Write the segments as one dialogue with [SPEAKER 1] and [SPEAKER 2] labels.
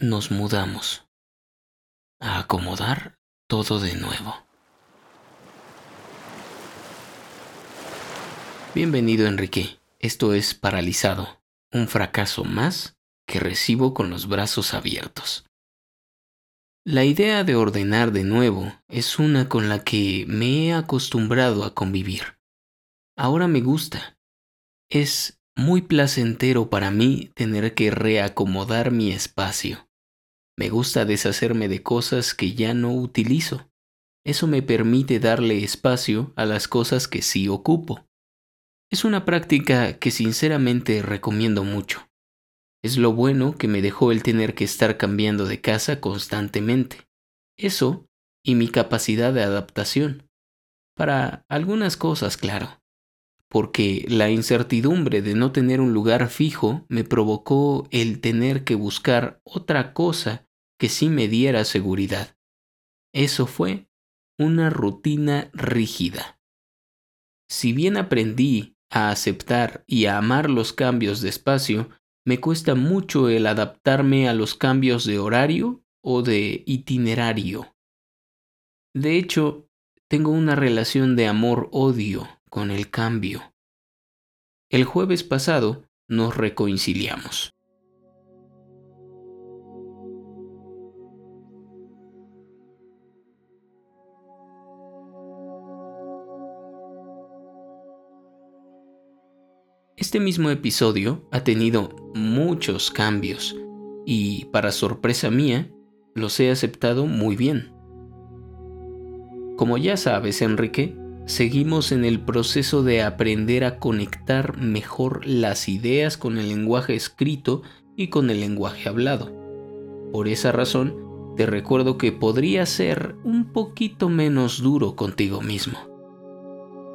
[SPEAKER 1] nos mudamos a acomodar todo de nuevo. Bienvenido Enrique, esto es Paralizado, un fracaso más que recibo con los brazos abiertos. La idea de ordenar de nuevo es una con la que me he acostumbrado a convivir. Ahora me gusta. Es muy placentero para mí tener que reacomodar mi espacio. Me gusta deshacerme de cosas que ya no utilizo. Eso me permite darle espacio a las cosas que sí ocupo. Es una práctica que sinceramente recomiendo mucho. Es lo bueno que me dejó el tener que estar cambiando de casa constantemente. Eso y mi capacidad de adaptación. Para algunas cosas, claro. Porque la incertidumbre de no tener un lugar fijo me provocó el tener que buscar otra cosa que sí me diera seguridad. Eso fue una rutina rígida. Si bien aprendí a aceptar y a amar los cambios de espacio, me cuesta mucho el adaptarme a los cambios de horario o de itinerario. De hecho, tengo una relación de amor-odio con el cambio. El jueves pasado nos reconciliamos. Este mismo episodio ha tenido muchos cambios y, para sorpresa mía, los he aceptado muy bien. Como ya sabes, Enrique, seguimos en el proceso de aprender a conectar mejor las ideas con el lenguaje escrito y con el lenguaje hablado. Por esa razón, te recuerdo que podría ser un poquito menos duro contigo mismo.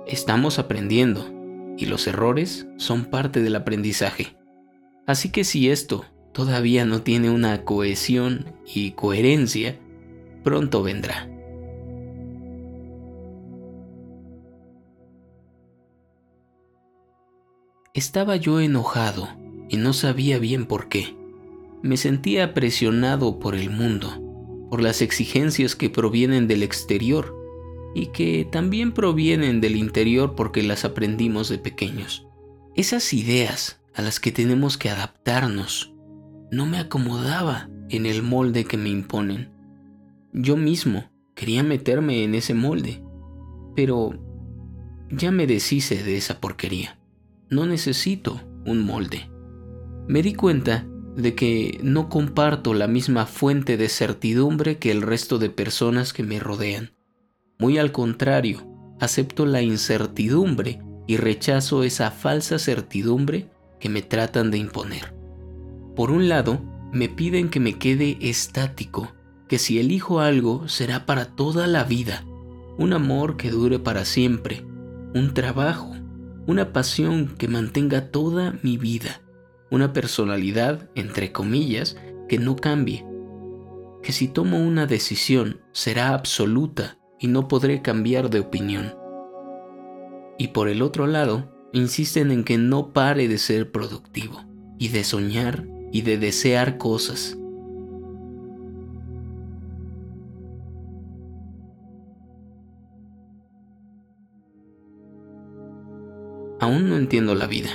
[SPEAKER 1] Estamos aprendiendo y los errores son parte del aprendizaje. Así que si esto todavía no tiene una cohesión y coherencia, pronto vendrá. Estaba yo enojado y no sabía bien por qué. Me sentía presionado por el mundo, por las exigencias que provienen del exterior y que también provienen del interior porque las aprendimos de pequeños. Esas ideas a las que tenemos que adaptarnos no me acomodaba en el molde que me imponen. Yo mismo quería meterme en ese molde, pero ya me deshice de esa porquería. No necesito un molde. Me di cuenta de que no comparto la misma fuente de certidumbre que el resto de personas que me rodean. Muy al contrario, acepto la incertidumbre y rechazo esa falsa certidumbre que me tratan de imponer. Por un lado, me piden que me quede estático, que si elijo algo será para toda la vida, un amor que dure para siempre, un trabajo, una pasión que mantenga toda mi vida, una personalidad, entre comillas, que no cambie, que si tomo una decisión será absoluta y no podré cambiar de opinión. Y por el otro lado, insisten en que no pare de ser productivo, y de soñar y de desear cosas. Aún no entiendo la vida.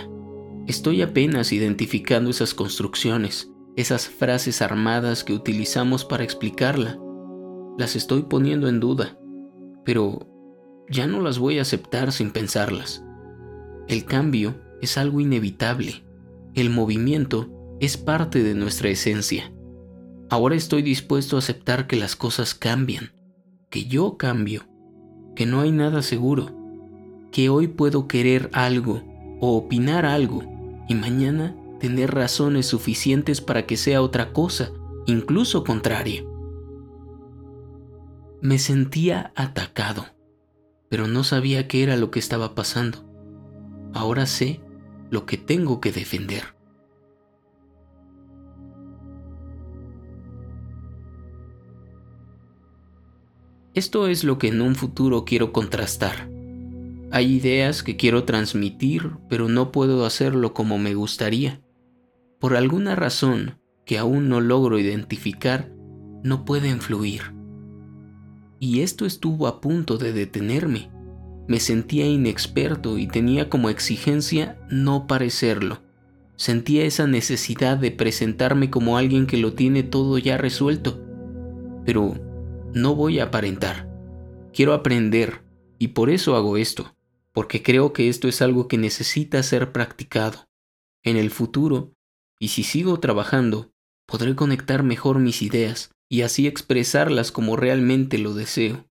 [SPEAKER 1] Estoy apenas identificando esas construcciones, esas frases armadas que utilizamos para explicarla. Las estoy poniendo en duda pero ya no las voy a aceptar sin pensarlas. El cambio es algo inevitable. El movimiento es parte de nuestra esencia. Ahora estoy dispuesto a aceptar que las cosas cambian, que yo cambio, que no hay nada seguro, que hoy puedo querer algo o opinar algo y mañana tener razones suficientes para que sea otra cosa, incluso contraria. Me sentía atacado, pero no sabía qué era lo que estaba pasando. Ahora sé lo que tengo que defender. Esto es lo que en un futuro quiero contrastar. Hay ideas que quiero transmitir, pero no puedo hacerlo como me gustaría. Por alguna razón, que aún no logro identificar no pueden fluir. Y esto estuvo a punto de detenerme. Me sentía inexperto y tenía como exigencia no parecerlo. Sentía esa necesidad de presentarme como alguien que lo tiene todo ya resuelto. Pero no voy a aparentar. Quiero aprender y por eso hago esto, porque creo que esto es algo que necesita ser practicado. En el futuro, y si sigo trabajando, podré conectar mejor mis ideas y así expresarlas como realmente lo deseo.